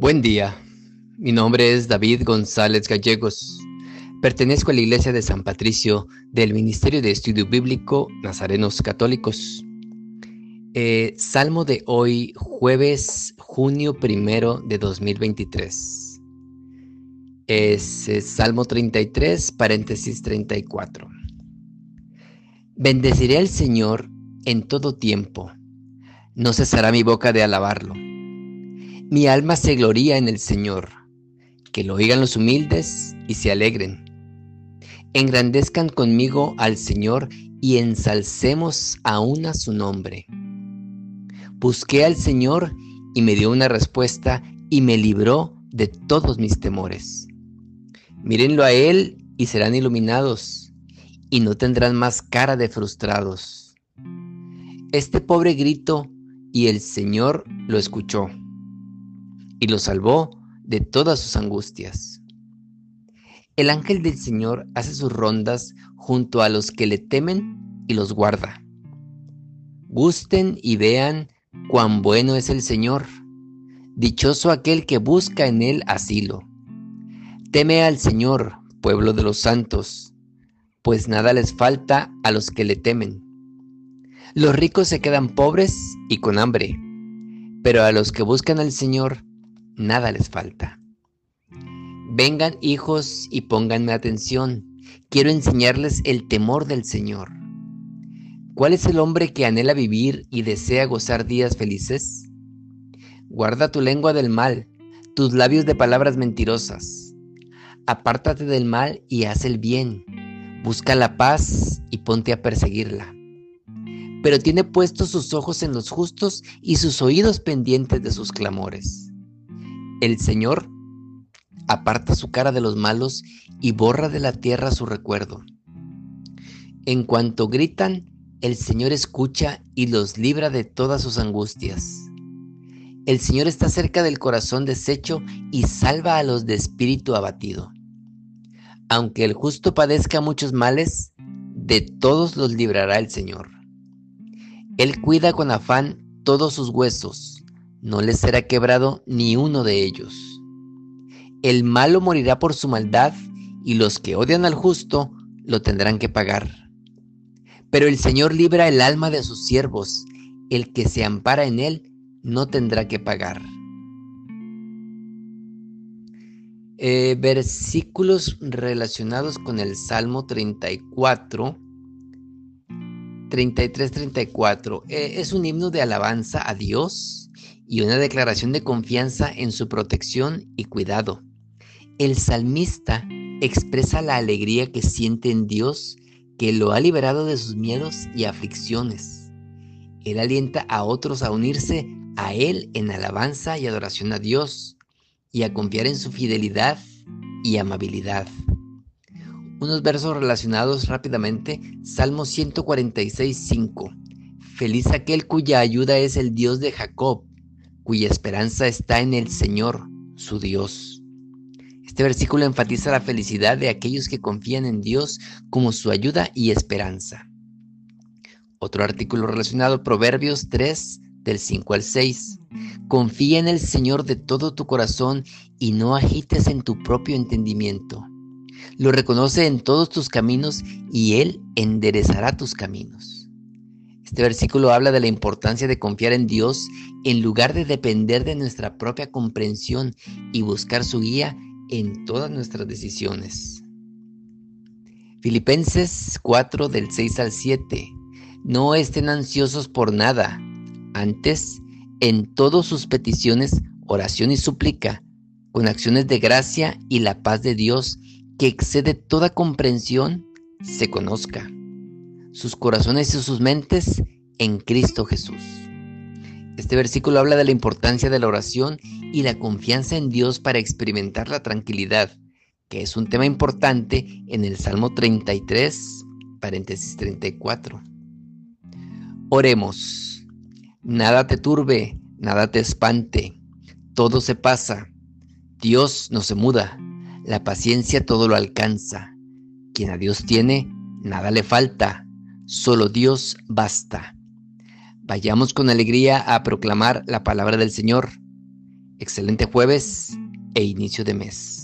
Buen día, mi nombre es David González Gallegos. Pertenezco a la Iglesia de San Patricio del Ministerio de Estudio Bíblico Nazarenos Católicos. Eh, salmo de hoy, jueves, junio primero de 2023. Es, es Salmo 33, paréntesis 34. Bendeciré al Señor en todo tiempo. No cesará mi boca de alabarlo. Mi alma se gloría en el Señor. Que lo oigan los humildes y se alegren. Engrandezcan conmigo al Señor y ensalcemos aún a su nombre. Busqué al Señor y me dio una respuesta y me libró de todos mis temores. Mírenlo a Él y serán iluminados y no tendrán más cara de frustrados. Este pobre grito y el Señor lo escuchó y lo salvó de todas sus angustias. El ángel del Señor hace sus rondas junto a los que le temen y los guarda. Gusten y vean cuán bueno es el Señor. Dichoso aquel que busca en él asilo. Teme al Señor, pueblo de los santos, pues nada les falta a los que le temen. Los ricos se quedan pobres y con hambre, pero a los que buscan al Señor, nada les falta. Vengan hijos y pónganme atención. Quiero enseñarles el temor del Señor. ¿Cuál es el hombre que anhela vivir y desea gozar días felices? Guarda tu lengua del mal, tus labios de palabras mentirosas. Apártate del mal y haz el bien. Busca la paz y ponte a perseguirla. Pero tiene puestos sus ojos en los justos y sus oídos pendientes de sus clamores. El Señor aparta su cara de los malos y borra de la tierra su recuerdo. En cuanto gritan, el Señor escucha y los libra de todas sus angustias. El Señor está cerca del corazón deshecho y salva a los de espíritu abatido. Aunque el justo padezca muchos males, de todos los librará el Señor. Él cuida con afán todos sus huesos no les será quebrado ni uno de ellos. El malo morirá por su maldad y los que odian al justo lo tendrán que pagar. Pero el Señor libra el alma de sus siervos, el que se ampara en él no tendrá que pagar. Eh, versículos relacionados con el Salmo 34, 33-34. Eh, es un himno de alabanza a Dios y una declaración de confianza en su protección y cuidado. El salmista expresa la alegría que siente en Dios que lo ha liberado de sus miedos y aflicciones. Él alienta a otros a unirse a Él en alabanza y adoración a Dios y a confiar en su fidelidad y amabilidad. Unos versos relacionados rápidamente, Salmo 146, 5. Feliz aquel cuya ayuda es el Dios de Jacob, cuya esperanza está en el Señor, su Dios. Este versículo enfatiza la felicidad de aquellos que confían en Dios como su ayuda y esperanza. Otro artículo relacionado, Proverbios 3, del 5 al 6. Confía en el Señor de todo tu corazón y no agites en tu propio entendimiento. Lo reconoce en todos tus caminos y Él enderezará tus caminos. Este versículo habla de la importancia de confiar en Dios en lugar de depender de nuestra propia comprensión y buscar su guía en todas nuestras decisiones. Filipenses 4 del 6 al 7. No estén ansiosos por nada, antes, en todas sus peticiones, oración y súplica, con acciones de gracia y la paz de Dios, que excede toda comprensión, se conozca sus corazones y sus mentes en Cristo Jesús. Este versículo habla de la importancia de la oración y la confianza en Dios para experimentar la tranquilidad, que es un tema importante en el Salmo 33, paréntesis 34. Oremos. Nada te turbe, nada te espante, todo se pasa. Dios no se muda, la paciencia todo lo alcanza. Quien a Dios tiene, nada le falta Solo Dios basta. Vayamos con alegría a proclamar la palabra del Señor. Excelente jueves e inicio de mes.